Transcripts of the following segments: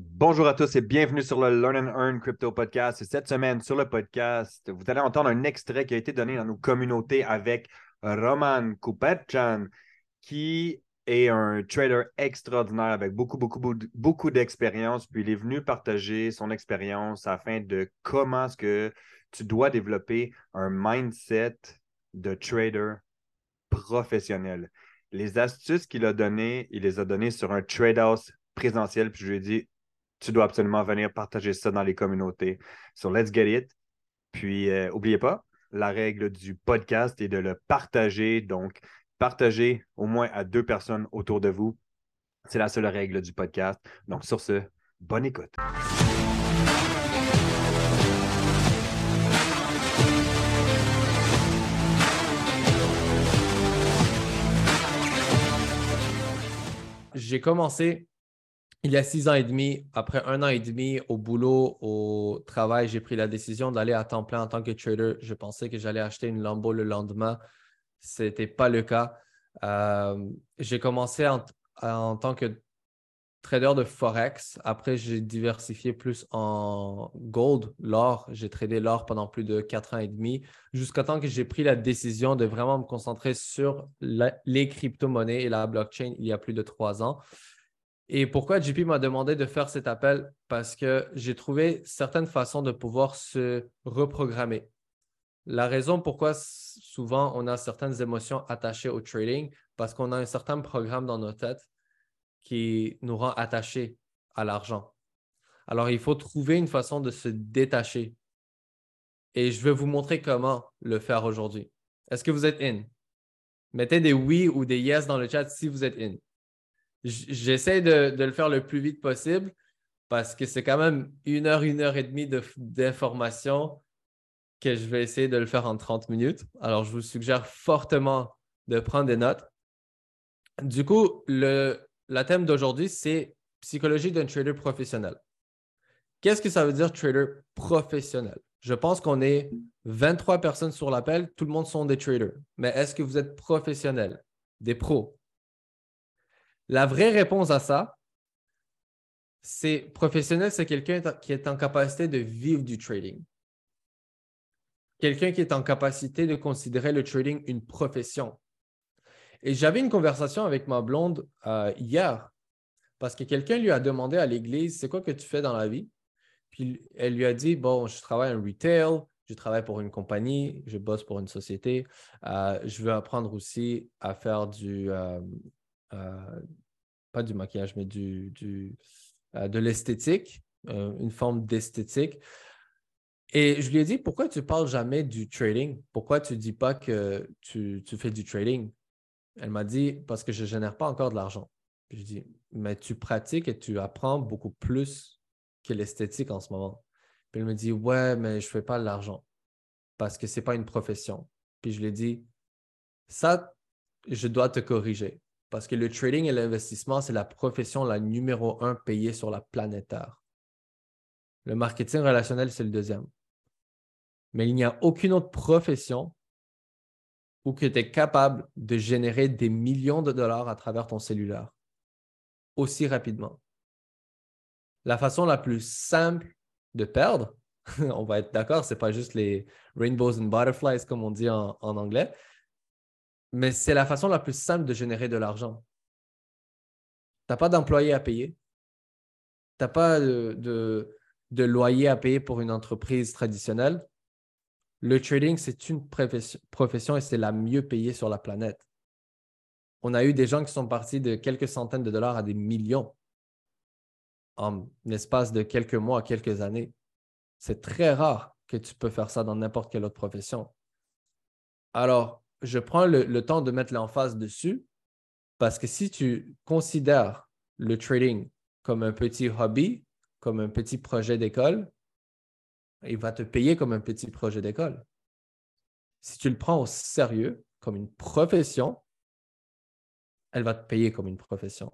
Bonjour à tous et bienvenue sur le Learn and Earn Crypto Podcast. cette semaine, sur le podcast, vous allez entendre un extrait qui a été donné dans nos communautés avec Roman Kupetchan, qui est un trader extraordinaire avec beaucoup, beaucoup, beaucoup d'expérience. Puis il est venu partager son expérience afin de comment est-ce que tu dois développer un mindset de trader professionnel. Les astuces qu'il a données, il les a données sur un trade house présentiel. Puis je lui ai dit, tu dois absolument venir partager ça dans les communautés sur Let's Get It. Puis, euh, pas, la règle du podcast est de le partager. Donc, partagez au moins à deux personnes autour de vous. C'est la seule règle du podcast. Donc, sur ce, bonne écoute. J'ai commencé il y a six ans et demi, après un an et demi au boulot, au travail, j'ai pris la décision d'aller à temps plein en tant que trader. Je pensais que j'allais acheter une Lambo le lendemain. Ce n'était pas le cas. Euh, j'ai commencé en, tant que trader de Forex. Après, j'ai diversifié plus en gold, l'or. J'ai tradé l'or pendant plus de quatre ans et demi, jusqu'à temps que j'ai pris la décision de vraiment me concentrer sur les crypto-monnaies et la blockchain il y a plus de trois ans. Et pourquoi JP m'a demandé de faire cet appel? Parce que j'ai trouvé certaines façons de pouvoir se reprogrammer. La raison pourquoi souvent on a certaines émotions attachées au trading, parce qu'on a un certain programme dans nos têtes qui nous rend attachés à l'argent. Alors, il faut trouver une façon de se détacher. Et je vais vous montrer comment le faire aujourd'hui. Est-ce que vous êtes in? Mettez des oui ou des yes dans le chat si vous êtes in j'essaie de, le faire le plus vite possible parce que c'est quand même une heure, une heure et demie d'information que je vais essayer de le faire en 30 minutes. Alors, je vous suggère fortement de prendre des notes. Du coup, le thème d'aujourd'hui, c'est psychologie d'un trader professionnel. Qu'est-ce que ça veut dire trader professionnel? Je pense qu'on est 23 personnes sur l'appel, tout le monde sont des traders. Mais est-ce que vous êtes professionnels, des pros? La vraie réponse à ça, c'est professionnel, c'est quelqu'un qui est en capacité de vivre du trading. Quelqu'un qui est en capacité de considérer le trading une profession. Et j'avais une conversation avec ma blonde euh, hier parce que quelqu'un lui a demandé à l'église, c'est quoi que tu fais dans la vie? Puis elle lui a dit, bon, je travaille en retail, je travaille pour une compagnie, je bosse pour une société, euh, je veux apprendre aussi à faire du, euh, pas du maquillage, mais du, euh, de l'esthétique, euh, une forme d'esthétique. Et je lui ai dit, pourquoi tu parles jamais du trading? Pourquoi tu ne dis pas que tu, fais du trading? Elle m'a dit, parce que je ne génère pas encore de l'argent. Je dis, mais tu pratiques et tu apprends beaucoup plus que l'esthétique en ce moment. Puis elle me dit, ouais, mais je ne fais pas de l'argent parce que ce n'est pas une profession. Puis je lui ai dit, ça, je dois te corriger. Parce que le trading et l'investissement, c'est la profession la numéro un payée sur la planète Terre. Le marketing relationnel, c'est le deuxième. Mais il n'y a aucune autre profession où tu es capable de générer des millions de dollars à travers ton cellulaire aussi rapidement. La façon la plus simple de perdre, on va être d'accord, ce n'est pas juste les rainbows and butterflies comme on dit en anglais, mais c'est la façon la plus simple de générer de l'argent. Tu n'as pas d'employé à payer. Tu n'as pas de, loyer à payer pour une entreprise traditionnelle. Le trading, c'est une profession et c'est la mieux payée sur la planète. On a eu des gens qui sont partis de quelques centaines de dollars à des millions en l'espace de quelques mois, quelques années. C'est très rare que tu peux faire ça dans n'importe quelle autre profession. Alors, je prends le, temps de mettre l'emphase dessus parce que si tu considères le trading comme un petit hobby, comme un petit projet d'école, il va te payer comme un petit projet d'école. Si tu le prends au sérieux, comme une profession, elle va te payer comme une profession.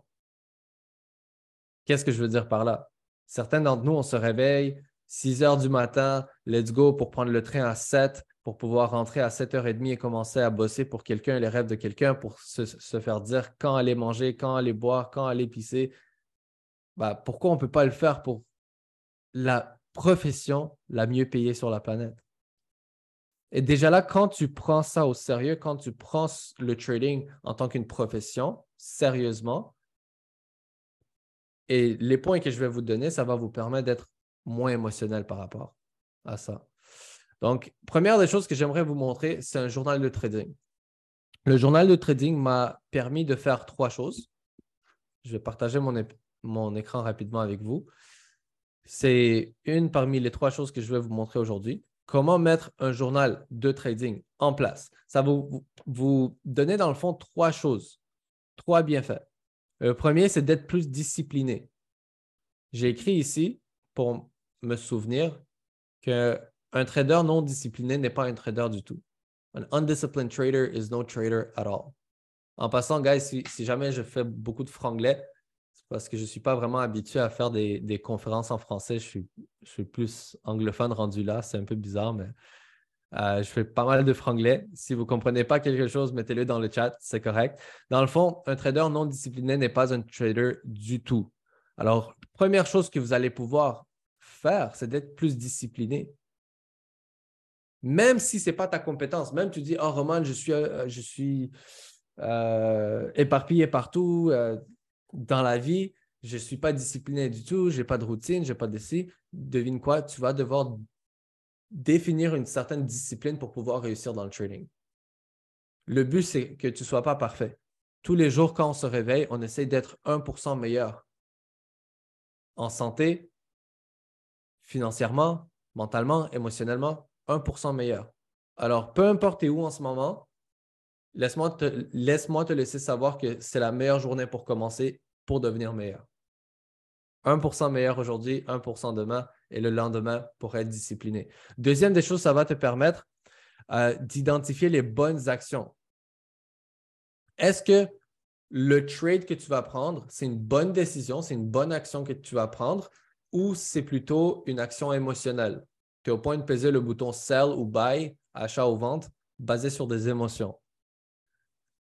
Qu'est-ce que je veux dire par là? Certains d'entre nous, on se réveille 6 heures du matin, let's go pour prendre le train à 7, pour pouvoir rentrer à 7h30 et commencer à bosser pour quelqu'un, les rêves de quelqu'un, pour se, faire dire quand aller manger, quand aller boire, quand aller pisser. bah, pourquoi on ne peut pas le faire pour la profession la mieux payée sur la planète? Et déjà là, quand tu prends ça au sérieux, quand tu prends le trading en tant qu'une profession, sérieusement, et les points que je vais vous donner, ça va vous permettre d'être moins émotionnel par rapport à ça. Donc, première des choses que j'aimerais vous montrer, c'est un journal de trading. Le journal de trading m'a permis de faire trois choses. Je vais partager mon, écran rapidement avec vous. C'est une parmi les trois choses que je vais vous montrer aujourd'hui comment mettre un journal de trading en place. Ça va vous, vous donner dans le fond trois choses, trois bienfaits. Le premier, c'est d'être plus discipliné. J'ai écrit ici pour me souvenir qu'un trader non discipliné n'est pas un trader du tout. An undisciplined trader is no trader at all. En passant, guys, si, si jamais je fais beaucoup de franglais, parce que je ne suis pas vraiment habitué à faire des, conférences en français. Je suis, je suis, plus anglophone rendu là. C'est un peu bizarre, mais euh, je fais pas mal de franglais. Si vous ne comprenez pas quelque chose, mettez-le dans le chat, c'est correct. Dans le fond, un trader non discipliné n'est pas un trader du tout. Alors, première chose que vous allez pouvoir faire, c'est d'être plus discipliné. Même si ce n'est pas ta compétence, même tu dis, oh Roman, je suis, euh, je suis euh, éparpillé partout, dans la vie, je ne suis pas discipliné du tout, je n'ai pas de routine, je n'ai pas de ci. Devine quoi? Tu vas devoir définir une certaine discipline pour pouvoir réussir dans le trading. Le but, c'est que tu ne sois pas parfait. Tous les jours, quand on se réveille, on essaie d'être 1% meilleur en santé, financièrement, mentalement, émotionnellement, 1% meilleur. Alors, peu importe où en ce moment, laisse-moi te, laisse te laisser savoir que c'est la meilleure journée pour commencer pour devenir meilleur. 1% meilleur aujourd'hui, 1% demain et le lendemain pour être discipliné. Deuxième des choses, ça va te permettre euh, d'identifier les bonnes actions. Est-ce que le trade que tu vas prendre, c'est une bonne décision, c'est une bonne action que tu vas prendre ou c'est plutôt une action émotionnelle? Tu es au point de peser le bouton sell ou buy, achat ou vente, basé sur des émotions.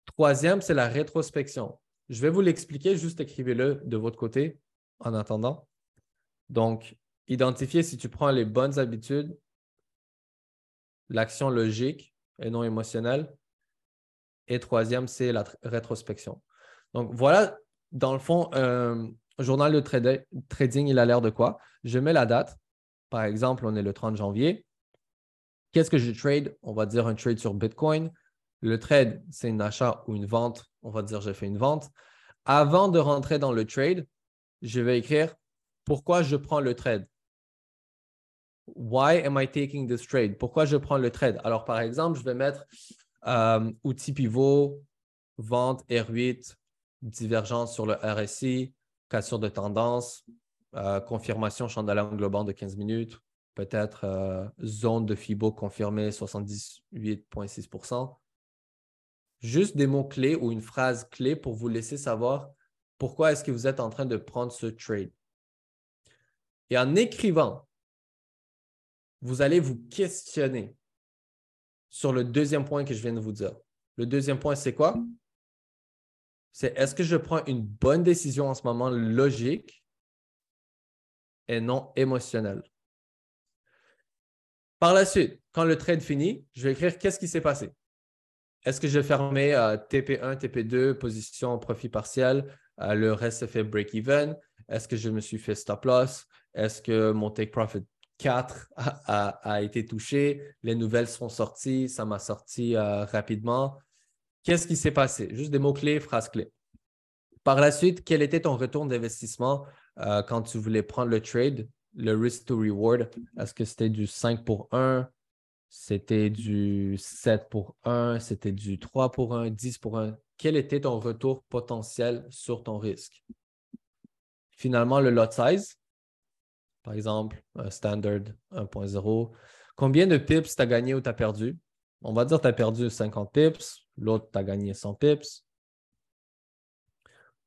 Troisième, c'est la rétrospection. Je vais vous l'expliquer, juste écrivez-le de votre côté en attendant. Donc, identifier si tu prends les bonnes habitudes, l'action logique et non émotionnelle. Et troisième, c'est la rétrospection. Donc, voilà, dans le fond, un journal de trading, il a l'air de quoi? Je mets la date. Par exemple, on est le 30 janvier. Qu'est-ce que je trade? On va dire un trade sur Bitcoin. Le trade, c'est un achat ou une vente. On va dire j'ai fait une vente. Avant de rentrer dans le trade, je vais écrire pourquoi je prends le trade? Why am I taking this trade? Pourquoi je prends le trade? Alors, par exemple, je vais mettre euh, outil pivot, vente R8, divergence sur le RSI, cassure de tendance, euh, confirmation chandelier englobant de 15 minutes, peut-être euh, zone de FIBO confirmée 78,6% juste des mots-clés ou une phrase clé pour vous laisser savoir pourquoi est-ce que vous êtes en train de prendre ce trade. Et en écrivant, vous allez vous questionner sur le deuxième point que je viens de vous dire. Le deuxième point, c'est quoi? C'est est-ce que je prends une bonne décision en ce moment logique et non émotionnelle? Par la suite, quand le trade finit, je vais écrire qu'est-ce qui s'est passé. Est-ce que j'ai fermé TP1, TP2, position profit partiel? Euh, le reste se fait break-even? Est-ce que je me suis fait stop loss? Est-ce que mon take profit 4 a, été touché? Les nouvelles sont sorties. Ça m'a sorti euh, rapidement. Qu'est-ce qui s'est passé? Juste des mots-clés, phrases-clés. Par la suite, quel était ton retour d'investissement euh, quand tu voulais prendre le trade, le risk to reward? Est-ce que c'était du 5 pour 1, c'était du 7 pour 1, c'était du 3 pour 1, 10 pour 1. Quel était ton retour potentiel sur ton risque? Finalement, le lot size, par exemple, un standard 1.0. Combien de pips tu as gagné ou tu as perdu? On va dire que tu as perdu 50 pips, l'autre tu as gagné 100 pips.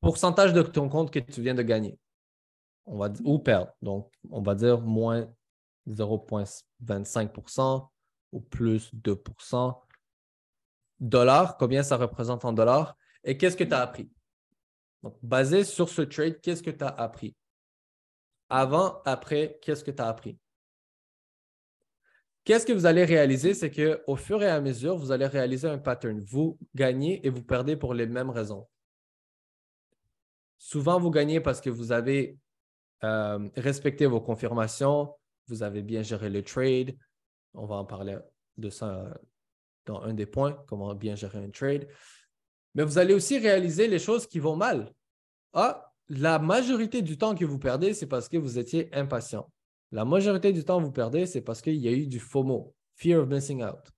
Pourcentage de ton compte que tu viens de gagner. On va, ou perdre. Donc, on va dire moins 0,25% ou plus 2% Dollars, combien ça représente en dollars? Et qu'est-ce que tu as appris? Donc, basé sur ce trade, qu'est-ce que tu as appris? Avant, après, qu'est-ce que tu as appris? Qu'est-ce que vous allez réaliser? C'est qu'au fur et à mesure, vous allez réaliser un pattern. Vous gagnez et vous perdez pour les mêmes raisons. Souvent, vous gagnez parce que vous avez euh, respecté vos confirmations, vous avez bien géré le trade. On va en parler de ça dans un des points, comment bien gérer un trade. Mais vous allez aussi réaliser les choses qui vont mal. Ah, la majorité du temps que vous perdez, c'est parce que vous étiez impatient. La majorité du temps, vous perdez, c'est parce qu'il y a eu du FOMO, Fear of Missing Out.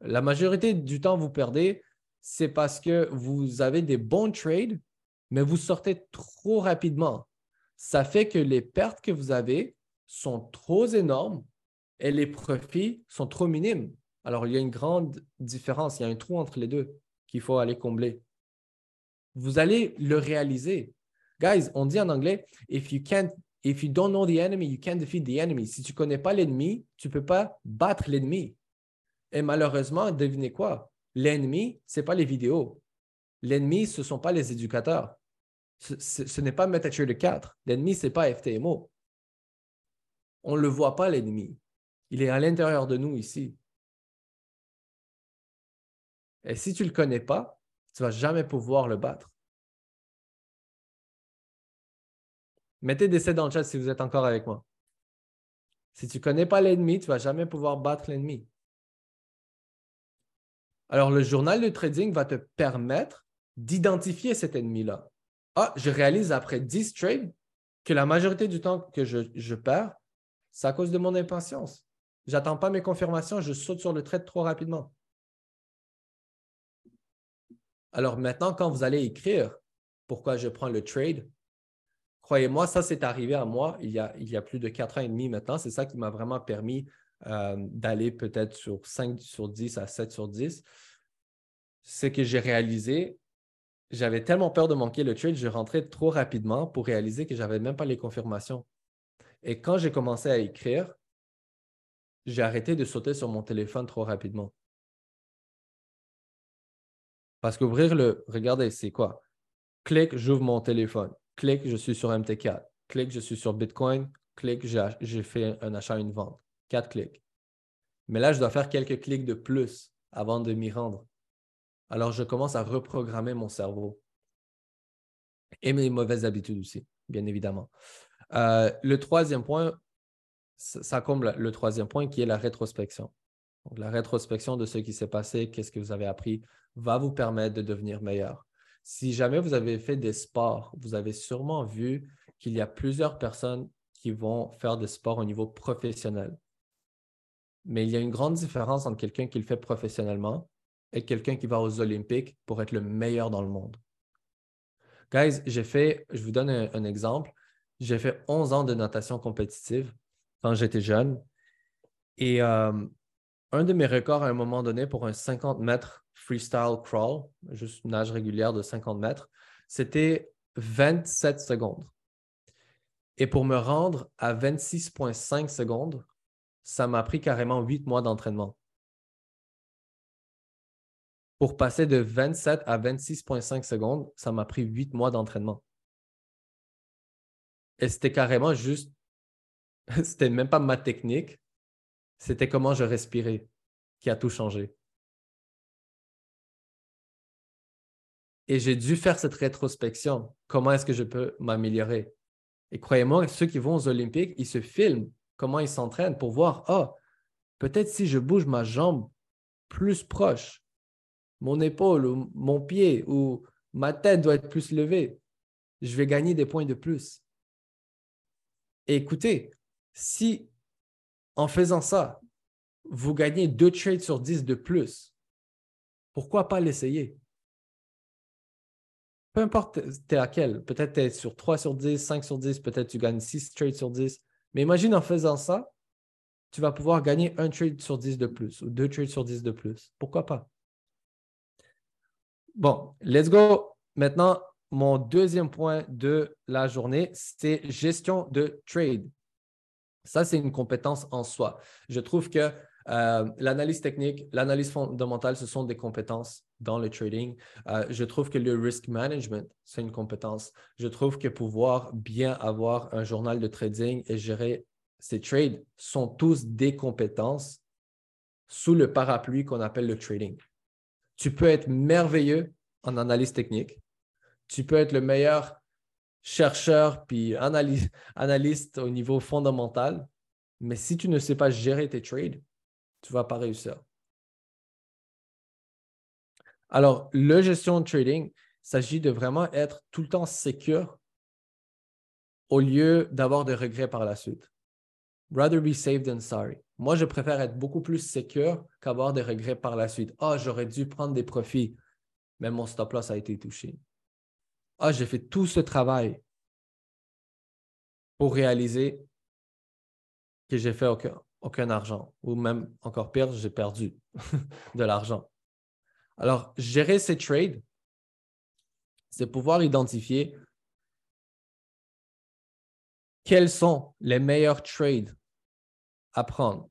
La majorité du temps, vous perdez, c'est parce que vous avez des bons trades, mais vous sortez trop rapidement. Ça fait que les pertes que vous avez sont trop énormes et les profits sont trop minimes. Alors, il y a une grande différence, il y a un trou entre les deux qu'il faut aller combler. Vous allez le réaliser. Guys, on dit en anglais, if you can't If you don't know the enemy, you can't defeat the enemy. Si tu ne connais pas l'ennemi, tu ne peux pas battre l'ennemi. Et malheureusement, devinez quoi? L'ennemi, ce n'est pas les vidéos. L'ennemi, ce ne sont pas les éducateurs. Ce, n'est pas MetaTrader 4. L'ennemi, ce n'est pas FTMO. On ne le voit pas, l'ennemi. Il est à l'intérieur de nous ici. Et si tu ne le connais pas, tu ne vas jamais pouvoir le battre. Mettez des 7 dans le chat si vous êtes encore avec moi. Si tu ne connais pas l'ennemi, tu ne vas jamais pouvoir battre l'ennemi. Alors, le journal de trading va te permettre d'identifier cet ennemi-là. Ah, je réalise après 10 trades que la majorité du temps que je, perds, c'est à cause de mon impatience. Je n'attends pas mes confirmations, je saute sur le trade trop rapidement. Alors maintenant, quand vous allez écrire pourquoi je prends le trade, Croyez-moi, ça s'est arrivé à moi il y, a, il y a plus de quatre ans et demi maintenant. C'est ça qui m'a vraiment permis euh, d'aller peut-être sur 5 sur 10 à 7 sur 10. C'est que j'ai réalisé, j'avais tellement peur de manquer le trade, je rentrais trop rapidement pour réaliser que je n'avais même pas les confirmations. Et quand j'ai commencé à écrire, j'ai arrêté de sauter sur mon téléphone trop rapidement. Parce qu'ouvrir le, regardez, c'est quoi? Clic, j'ouvre mon téléphone. Clic, je suis sur MT4. Clic, je suis sur Bitcoin. Clic, j'ai fait un achat, une vente. Quatre clics. Mais là, je dois faire quelques clics de plus avant de m'y rendre. Alors, je commence à reprogrammer mon cerveau. Et mes mauvaises habitudes aussi, bien évidemment. Euh, le troisième point, ça comble le troisième point qui est la rétrospection. la rétrospection de ce qui s'est passé, qu'est-ce que vous avez appris, va vous permettre de devenir meilleur. Si jamais vous avez fait des sports, vous avez sûrement vu qu'il y a plusieurs personnes qui vont faire des sports au niveau professionnel. Mais il y a une grande différence entre quelqu'un qui le fait professionnellement et quelqu'un qui va aux Olympiques pour être le meilleur dans le monde. Guys, j'ai fait, je vous donne un, exemple, j'ai fait 11 ans de natation compétitive quand j'étais jeune. Et euh, un de mes records à un moment donné pour un 50 mètres freestyle crawl, juste une nage régulière de 50 mètres, c'était 27 secondes. Et pour me rendre à 26,5 secondes, ça m'a pris carrément 8 mois d'entraînement. Pour passer de 27 à 26,5 secondes, ça m'a pris 8 mois d'entraînement. Et c'était carrément juste, c'était même pas ma technique, c'était comment je respirais qui a tout changé. Et j'ai dû faire cette rétrospection. Comment est-ce que je peux m'améliorer? Et croyez-moi, ceux qui vont aux Olympiques, ils se filment comment ils s'entraînent pour voir, ah, peut-être si je bouge ma jambe plus proche, mon épaule ou mon pied ou ma tête doit être plus levée, je vais gagner des points de plus. Écoutez, si en faisant ça, vous gagnez deux trades sur 10 de plus, pourquoi pas l'essayer? peu importe es à quel, peut-être tu es sur 3 sur 10, 5 sur 10, peut-être tu gagnes 6 trades sur 10. Mais imagine en faisant ça, tu vas pouvoir gagner un trade sur 10 de plus ou deux trades sur 10 de plus. Pourquoi pas? Bon, let's go. Maintenant, mon deuxième point de la journée, c'est gestion de trade. Ça, c'est une compétence en soi. Je trouve que Euh, l'analyse technique, l'analyse fondamentale, ce sont des compétences dans le trading. Euh, je trouve que le risk management, c'est une compétence. Je trouve que pouvoir bien avoir un journal de trading et gérer ses trades sont tous des compétences sous le parapluie qu'on appelle le trading. Tu peux être merveilleux en analyse technique. Tu peux être le meilleur chercheur puis analyste au niveau fondamental. Mais si tu ne sais pas gérer tes trades, tu ne vas pas réussir. Alors, le gestion de trading, il s'agit de vraiment être tout le temps secure au lieu d'avoir des regrets par la suite. Rather be safe than sorry. Moi, je préfère être beaucoup plus secure qu'avoir des regrets par la suite. Ah, j'aurais dû prendre des profits, mais mon stop loss a été touché. Ah, j'ai fait tout ce travail pour réaliser que j'ai fait aucun, aucun argent, ou même encore pire, j'ai perdu de l'argent. Alors, gérer ces trades, c'est pouvoir identifier quels sont les meilleurs trades à prendre.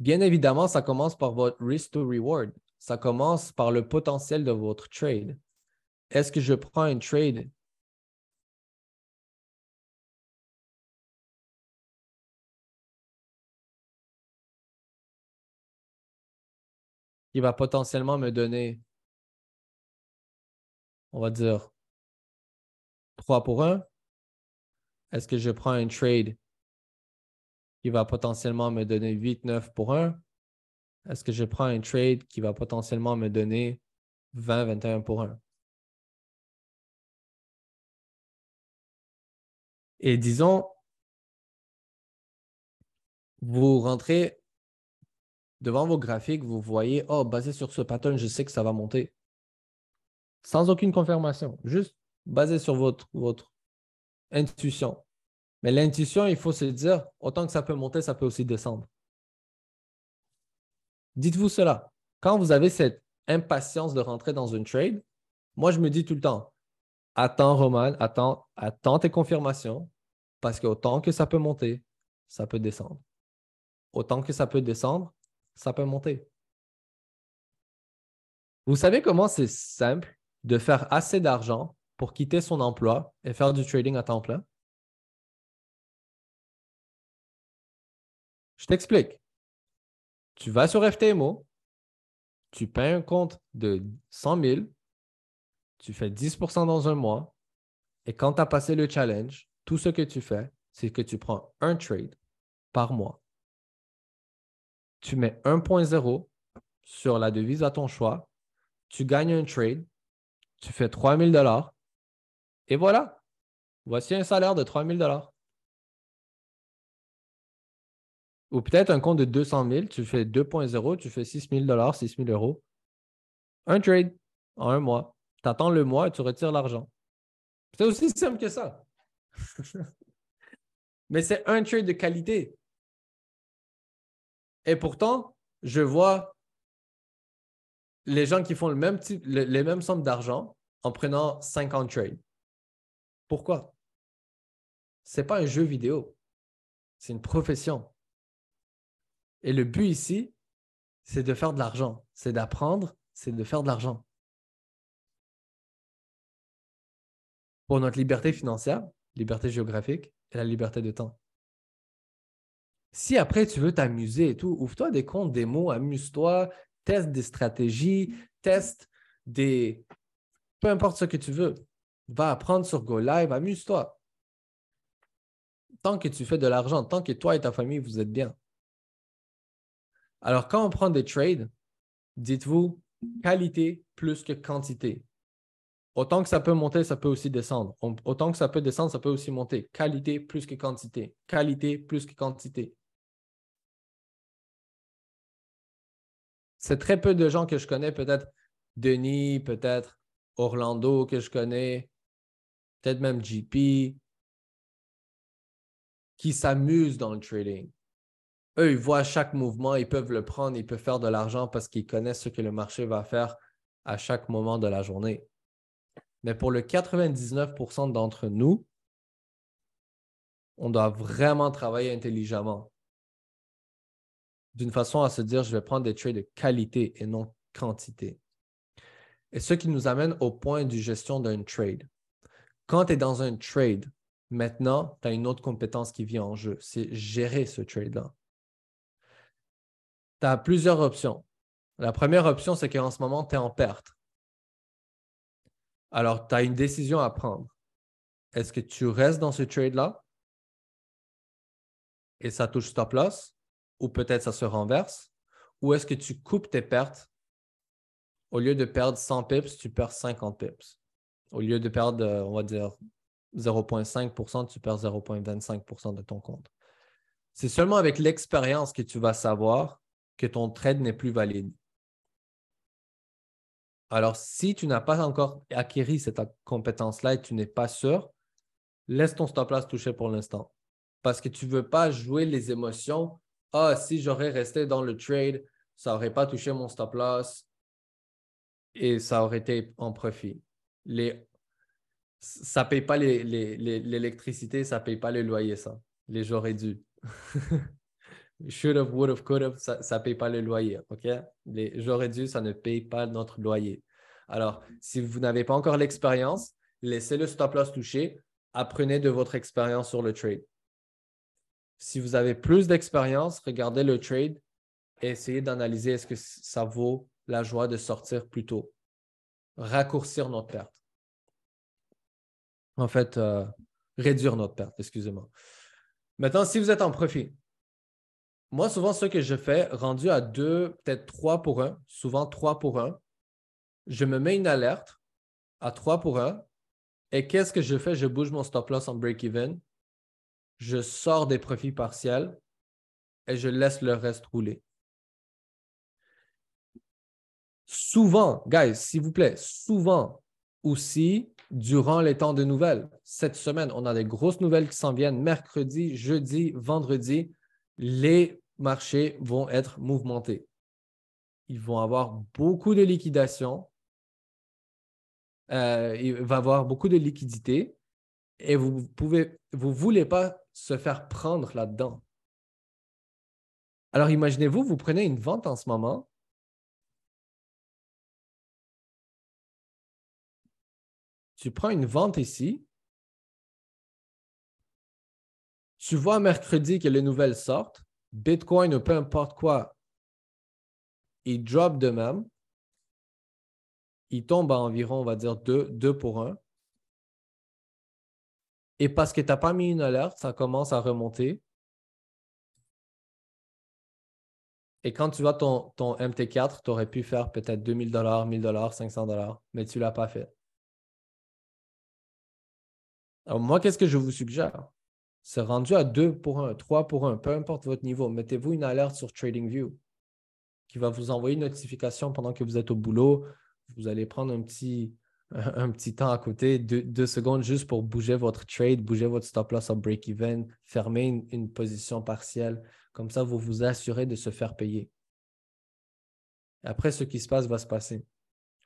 Bien évidemment, ça commence par votre risk to reward. Ça commence par le potentiel de votre trade. Est-ce que je prends un trade? Qui va potentiellement me donner, on va dire, 3 pour 1? Est-ce que je prends un trade qui va potentiellement me donner 8-9 pour 1? Est-ce que je prends un trade qui va potentiellement me donner 20-21 pour 1? Et disons, vous rentrez devant vos graphiques, vous voyez, oh, basé sur ce pattern, je sais que ça va monter. Sans aucune confirmation, juste basé sur votre, votre intuition. Mais l'intuition, il faut se dire, autant que ça peut monter, ça peut aussi descendre. Dites-vous cela. Quand vous avez cette impatience de rentrer dans une trade, moi, je me dis tout le temps, attends, Roman, attends, attends tes confirmations, parce qu'autant que ça peut monter, ça peut descendre. Autant que ça peut descendre, ça peut monter. Vous savez comment c'est simple de faire assez d'argent pour quitter son emploi et faire du trading à temps plein? Je t'explique. Tu vas sur FTMO, tu payes un compte de 100 000, tu fais 10% dans un mois, et quand tu as passé le challenge, tout ce que tu fais, c'est que tu prends un trade par mois tu mets 1.0 sur la devise à ton choix, tu gagnes un trade, tu fais 3000 dollars et voilà. Voici un salaire de 3000 dollars. Ou peut-être un compte de 200 000, tu fais 2.0, tu fais 6 000 dollars, 6 000 euros. Un trade en un mois. Tu attends le mois et tu retires l'argent. C'est aussi simple que ça. Mais c'est un trade de qualité. Et pourtant, je vois les gens qui font les mêmes sommes d'argent en prenant 50 trades. Pourquoi? Ce n'est pas un jeu vidéo, c'est une profession. Et le but ici, c'est de faire de l'argent, c'est d'apprendre, c'est de faire de l'argent. Pour notre liberté financière, liberté géographique et la liberté de temps. Si après tu veux t'amuser et tout, ouvre-toi des comptes démo, amuse-toi, teste des stratégies, teste des. Peu importe ce que tu veux. Va apprendre sur Go Live, amuse-toi. Tant que tu fais de l'argent, tant que toi et ta famille, vous êtes bien. Alors, quand on prend des trades, dites-vous qualité plus que quantité. Autant que ça peut monter, ça peut aussi descendre. Autant que ça peut descendre, ça peut aussi monter. Qualité plus que quantité. Qualité plus que quantité. c'est très peu de gens que je connais, peut-être Denis, peut-être Orlando que je connais, peut-être même GP, qui s'amusent dans le trading. Eux, ils voient chaque mouvement, ils peuvent le prendre, ils peuvent faire de l'argent parce qu'ils connaissent ce que le marché va faire à chaque moment de la journée. Mais pour le 99% d'entre nous, on doit vraiment travailler intelligemment. d'une façon à se dire, je vais prendre des trades de qualité et non quantité. Et ce qui nous amène au point du gestion d'un trade. Quand tu es dans un trade, maintenant, tu as une autre compétence qui vient en jeu, c'est gérer ce trade-là. Tu as plusieurs options. La première option, c'est qu'en ce moment, tu es en perte. Alors, tu as une décision à prendre. Est-ce que tu restes dans ce trade-là et ça touche stop loss ou peut-être ça se renverse? Ou est-ce que tu coupes tes pertes? Au lieu de perdre 100 pips, tu perds 50 pips. Au lieu de perdre, euh, on va dire, 0,5% tu perds 0,25% de ton compte. C'est seulement avec l'expérience que tu vas savoir que ton trade n'est plus valide. Alors, si tu n'as pas encore acquis cette compétence-là et tu n'es pas sûr, laisse ton stop loss toucher pour l'instant. Parce que tu ne veux pas jouer les émotions. Ah, si j'aurais resté dans le trade, ça n'aurait pas touché mon stop loss et ça aurait été en profit. Ça ne paye pas l'électricité, ça ne paye pas le loyer, ça. Les j'aurais dû. Should have, would have, could have, ça ne paye pas le loyer. OK? Les j'aurais dû, ça ne paye pas notre loyer. Alors, si vous n'avez pas encore l'expérience, laissez le stop loss toucher, apprenez de votre expérience sur le trade. Si vous avez plus d'expérience, regardez le trade et essayez d'analyser est-ce que ça vaut la joie de sortir plus tôt. Raccourcir notre perte. En fait, euh, réduire notre perte, excusez-moi. Maintenant, si vous êtes en profit, moi, souvent, ce que je fais, rendu à deux, peut-être trois pour un, souvent trois pour un, je me mets une alerte à trois pour un. Et qu'est-ce que je fais? Je bouge mon stop loss en break-even. Je sors des profits partiels et je laisse le reste rouler. Souvent, guys, s'il vous plaît, souvent aussi, durant les temps de nouvelles, cette semaine, on a des grosses nouvelles qui s'en viennent mercredi, jeudi, vendredi. Les marchés vont être mouvementés. Ils vont avoir beaucoup de liquidation. Euh, il va avoir beaucoup de liquidité et vous pouvez, voulez pas se faire prendre là-dedans. Alors imaginez-vous, vous prenez une vente en ce moment. Tu prends une vente ici. Tu vois mercredi que les nouvelles sortent. Bitcoin ou peu importe quoi, il drop de même. Il tombe à environ, on va dire, 2, pour 1. Et parce que tu n'as pas mis une alerte, ça commence à remonter. Et quand tu vois ton, ton MT4, tu aurais pu faire peut-être 2000 dollars, 1000 dollars, 500 dollars, mais tu ne l'as pas fait. Alors moi, qu'est-ce que je vous suggère? C'est rendu à 2 pour 1, 3 pour 1, peu importe votre niveau, mettez-vous une alerte sur TradingView qui va vous envoyer une notification pendant que vous êtes au boulot. Vous allez prendre un petit, un petit temps à côté, deux, secondes juste pour bouger votre trade, bouger votre stop loss en break-even, fermer une, position partielle. Comme ça, vous vous assurez de se faire payer. Après, ce qui se passe va se passer.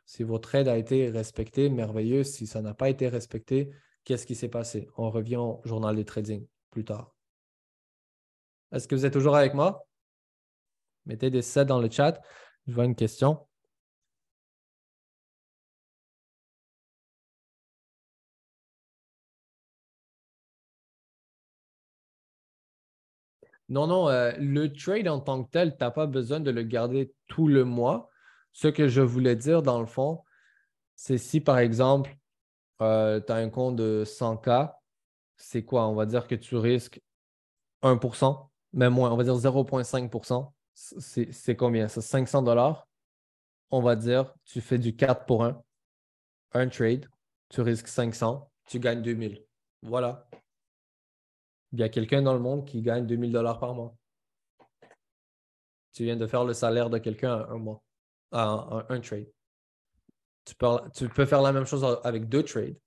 Si votre trade a été respecté, merveilleux. Si ça n'a pas été respecté, Qu'est-ce qui s'est passé? On revient au journal de trading plus tard. Est-ce que vous êtes toujours avec moi? Mettez des 7 dans le chat. Je vois une question. Non, non, euh, le trade en tant que tel, tu n'as pas besoin de le garder tout le mois. Ce que je voulais dire, dans le fond, c'est si, par exemple, euh, tu as un compte de 100K, c'est quoi? On va dire que tu risques 1%, même moins, on va dire 0,5%. C'est combien? C'est 500 dollars. On va dire, tu fais du 4 pour 1, un trade, tu risques 500, tu gagnes 2000. Voilà. Il y a quelqu'un dans le monde qui gagne 2000 dollars par mois. Tu viens de faire le salaire de quelqu'un un mois, un trade. Tu peux, faire la même chose avec deux trades,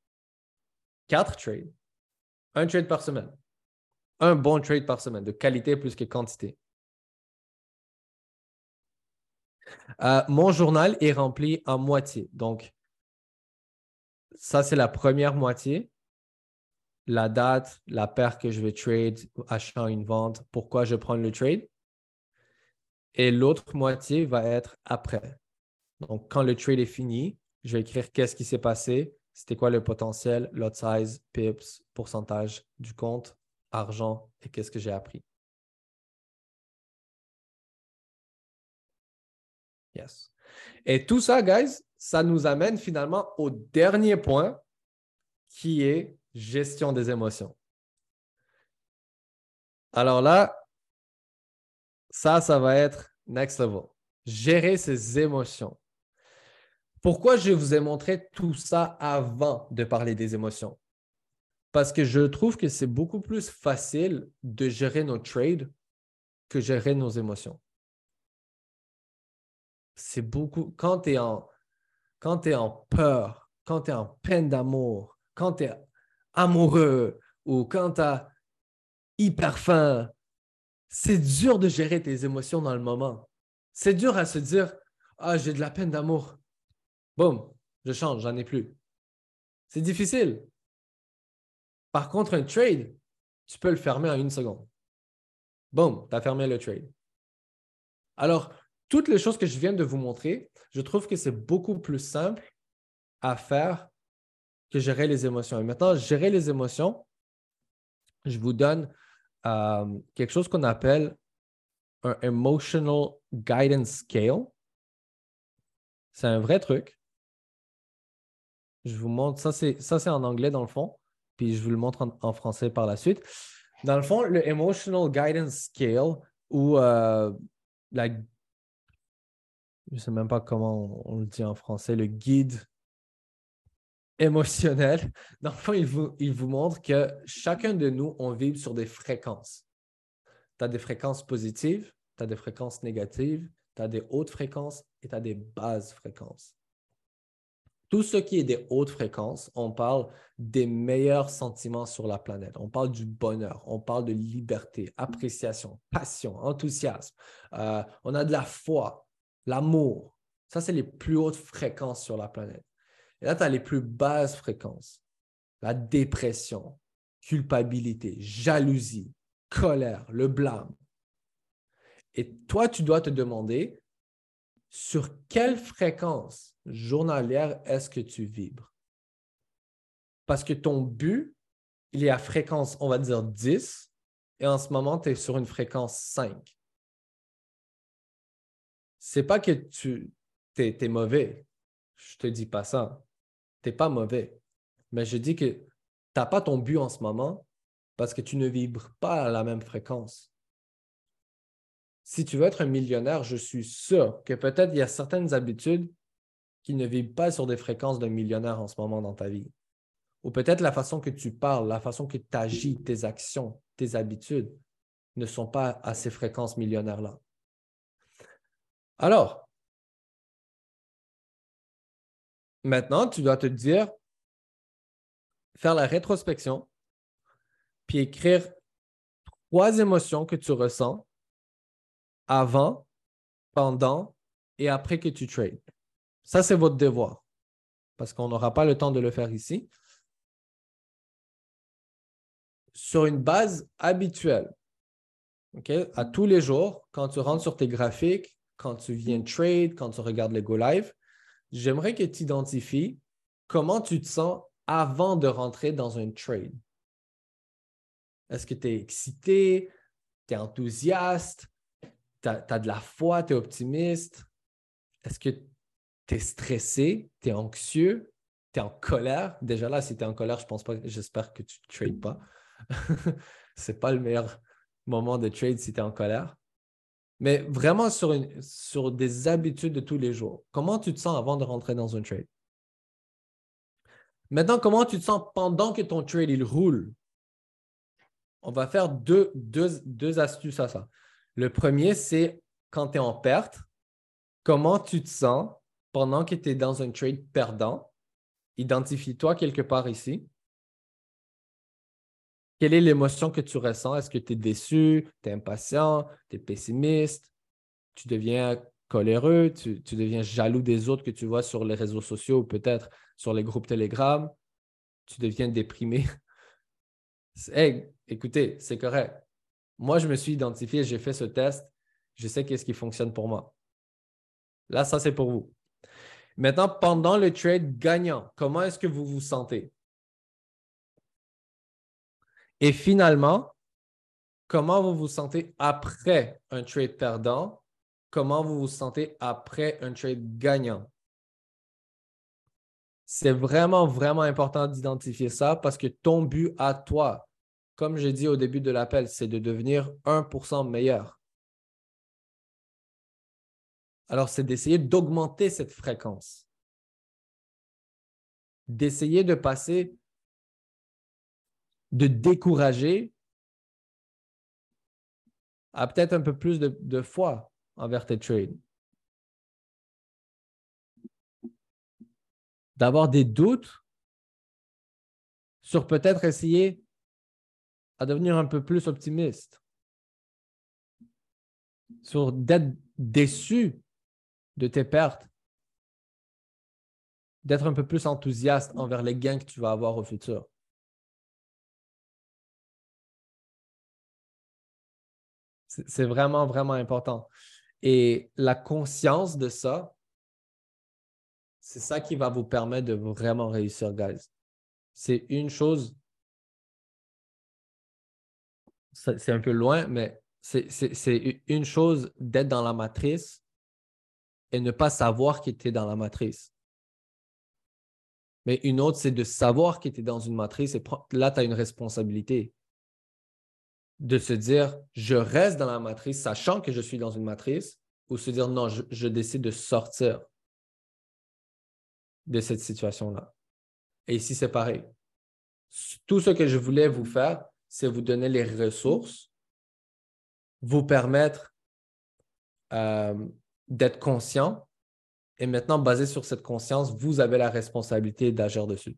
quatre trades, un trade par semaine, un bon trade par semaine, de qualité plus que quantité. Euh, mon journal est rempli en moitié. Donc, ça, c'est la première moitié. La date, la paire que je vais trade, achetant une vente, pourquoi je prends le trade. et l'autre moitié va être après. Donc, quand le trade est fini, je vais écrire qu'est-ce qui s'est passé, c'était quoi le potentiel, lot size, pips, pourcentage du compte, argent et qu'est-ce que j'ai appris. Yes. Et tout ça, guys, ça nous amène finalement au dernier point qui est gestion des émotions. Alors là, ça, ça va être next level. Gérer ses émotions. Pourquoi je vous ai montré tout ça avant de parler des émotions? Parce que je trouve que c'est beaucoup plus facile de gérer nos trades que gérer nos émotions. C'est beaucoup. Quand tu es es en peur, quand tu es en peine d'amour, quand tu es amoureux ou quand tu as hyper faim, c'est dur de gérer tes émotions dans le moment. C'est dur à se dire Ah, j'ai de la peine d'amour. Boum, je change, j'en ai plus. C'est difficile. Par contre, un trade, tu peux le fermer en une seconde. Boum, tu as fermé le trade. Alors, toutes les choses que je viens de vous montrer, je trouve que c'est beaucoup plus simple à faire que gérer les émotions. Et maintenant, gérer les émotions, je vous donne euh, quelque chose qu'on appelle un Emotional Guidance Scale. C'est un vrai truc. Je vous montre, ça c'est, en anglais dans le fond, puis je vous le montre en, français par la suite. Dans le fond, le Emotional Guidance Scale ou euh, la je ne sais même pas comment on, le dit en français, le guide émotionnel. Dans le fond, il vous, il vous montre que chacun de nous, on vibre sur des fréquences. Tu as des fréquences positives, tu as des fréquences négatives, tu as des hautes fréquences et tu as des basses fréquences. Tout ce qui est des hautes fréquences, on parle des meilleurs sentiments sur la planète. On parle du bonheur, on parle de liberté, appréciation, passion, enthousiasme. Euh, on a de la foi, l'amour. Ça, c'est les plus hautes fréquences sur la planète. Et là, tu as les plus basses fréquences. La dépression, culpabilité, jalousie, colère, le blâme. Et toi, tu dois te demander sur quelle fréquence journalière est-ce que tu vibres? Parce que ton but, il est à fréquence, on va dire 10, et en ce moment, tu es sur une fréquence 5. C'est pas que tu es, mauvais. Je te dis pas ça tu n'es pas mauvais. Mais je dis que tu n'as pas ton but en ce moment parce que tu ne vibres pas à la même fréquence. Si tu veux être un millionnaire, je suis sûr que peut-être il y a certaines habitudes qui ne vibrent pas sur des fréquences d'un millionnaire en ce moment dans ta vie. Ou peut-être la façon que tu parles, la façon que tu agis, tes actions, tes habitudes ne sont pas à ces fréquences millionnaires-là. Alors, Maintenant, tu dois te dire, faire la rétrospection, puis écrire trois émotions que tu ressens avant, pendant et après que tu trades. Ça, c'est votre devoir, parce qu'on n'aura pas le temps de le faire ici. Sur une base habituelle, à tous les jours, quand tu rentres sur tes graphiques, quand tu viens trade, quand tu regardes les Go Live, j'aimerais que tu identifies comment tu te sens avant de rentrer dans un trade. Est-ce que tu es excité, tu es enthousiaste, tu as, de la foi, tu es optimiste? Est-ce que tu es stressé, tu es anxieux, tu es en colère? Déjà là, si tu es en colère, je pense pas, j'espère que tu ne trades pas. Ce n'est pas le meilleur moment de trade si tu es en colère mais vraiment sur, des habitudes de tous les jours. Comment tu te sens avant de rentrer dans un trade? Maintenant, comment tu te sens pendant que ton trade il roule? On va faire deux, astuces à ça. Le premier, c'est quand tu es en perte, comment tu te sens pendant que tu es dans un trade perdant? Identifie-toi quelque part ici. Quelle est l'émotion que tu ressens? Est-ce que tu es déçu, tu es impatient, tu es pessimiste, tu deviens coléreux, tu, deviens jaloux des autres que tu vois sur les réseaux sociaux ou peut-être sur les groupes Telegram, tu deviens déprimé. Hey, écoutez, c'est correct. Moi, je me suis identifié, j'ai fait ce test Je sais qu'est-ce qui fonctionne pour moi. Là, ça, c'est pour vous. Maintenant, pendant le trade gagnant, comment est-ce que vous vous sentez? Et finalement, comment vous vous sentez après un trade perdant? Comment vous vous sentez après un trade gagnant? C'est vraiment, vraiment important d'identifier ça parce que ton but à toi, comme j'ai dit au début de l'appel, c'est de devenir 1% meilleur. Alors, c'est d'essayer d'augmenter cette fréquence. D'essayer de passer de décourager à peut-être un peu plus de, de foi envers tes trades. D'avoir des doutes sur peut-être essayer à devenir un peu plus optimiste, sur d'être déçu de tes pertes, d'être un peu plus enthousiaste envers les gains que tu vas avoir au futur. C'est vraiment, vraiment important. Et la conscience de ça, c'est ça qui va vous permettre de vraiment réussir, guys. C'est une chose, c'est un peu loin, mais c'est une chose d'être dans la matrice et ne pas savoir qu'il était dans la matrice. Mais une autre, c'est de savoir qu'il était dans une matrice et là, tu as une responsabilité de se dire, je reste dans la matrice, sachant que je suis dans une matrice, ou se dire, non, je, décide de sortir de cette situation-là. Et ici, c'est pareil. Tout ce que je voulais vous faire, c'est vous donner les ressources, vous permettre euh, d'être conscient. Et maintenant, basé sur cette conscience, vous avez la responsabilité d'agir dessus.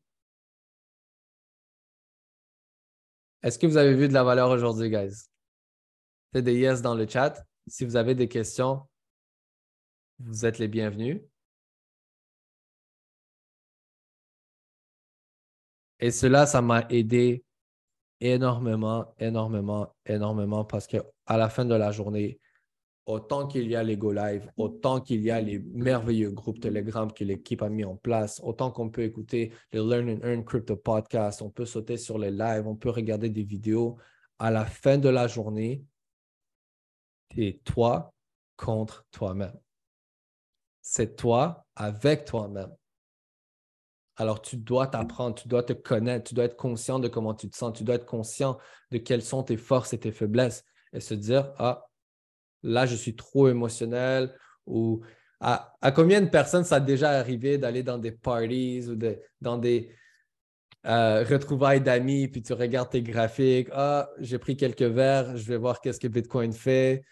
Est-ce que vous avez vu de la valeur aujourd'hui, guys? Faites des yes dans le chat. Si vous avez des questions, vous êtes les bienvenus. Et cela, ça m'a aidé énormément, énormément, énormément parce qu'à la fin de la journée, autant qu'il y a les Go Live, autant qu'il y a les merveilleux groupes Telegram que l'équipe a mis en place, autant qu'on peut écouter les Learn and Earn Crypto Podcast, on peut sauter sur les lives, on peut regarder des vidéos. À la fin de la journée, c'est toi contre toi-même. C'est toi avec toi-même. Alors, tu dois t'apprendre, tu dois te connaître, tu dois être conscient de comment tu te sens, tu dois être conscient de quelles sont tes forces et tes faiblesses et se dire, ah, là, je suis trop émotionnel ou à, combien de personnes ça a déjà arrivé d'aller dans des parties ou dans des euh, retrouvailles d'amis, puis tu regardes tes graphiques, ah, j'ai pris quelques verres, je vais voir qu'est-ce que Bitcoin fait.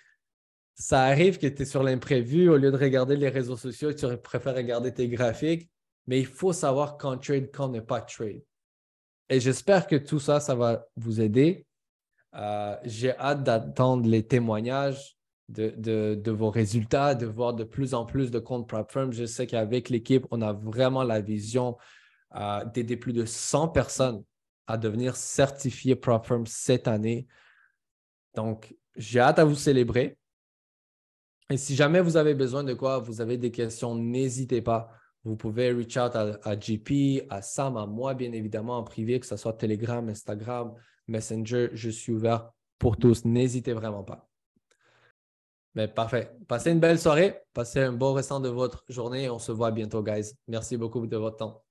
Ça arrive que tu es sur l'imprévu, au lieu de regarder les réseaux sociaux, tu préfères regarder tes graphiques, mais il faut savoir quand trade, quand ne pas trade. Et j'espère que tout ça, ça va vous aider. Euh, j'ai hâte d'attendre les témoignages de, vos résultats, de voir de plus en plus de comptes PropFirm. Je sais qu'avec l'équipe, on a vraiment la vision euh, d'aider plus de 100 personnes à devenir certifiées PropFirm cette année. Donc, j'ai hâte à vous célébrer. Et si jamais vous avez besoin de quoi, vous avez des questions, n'hésitez pas. Vous pouvez reach out à, GP, à Sam, à moi, bien évidemment, en privé, que ce soit Telegram, Instagram, Messenger. Je suis ouvert pour tous. N'hésitez vraiment pas. Mais parfait. Passez une belle soirée. Passez un bon restant de votre journée. On se voit bientôt, guys. Merci beaucoup de votre temps.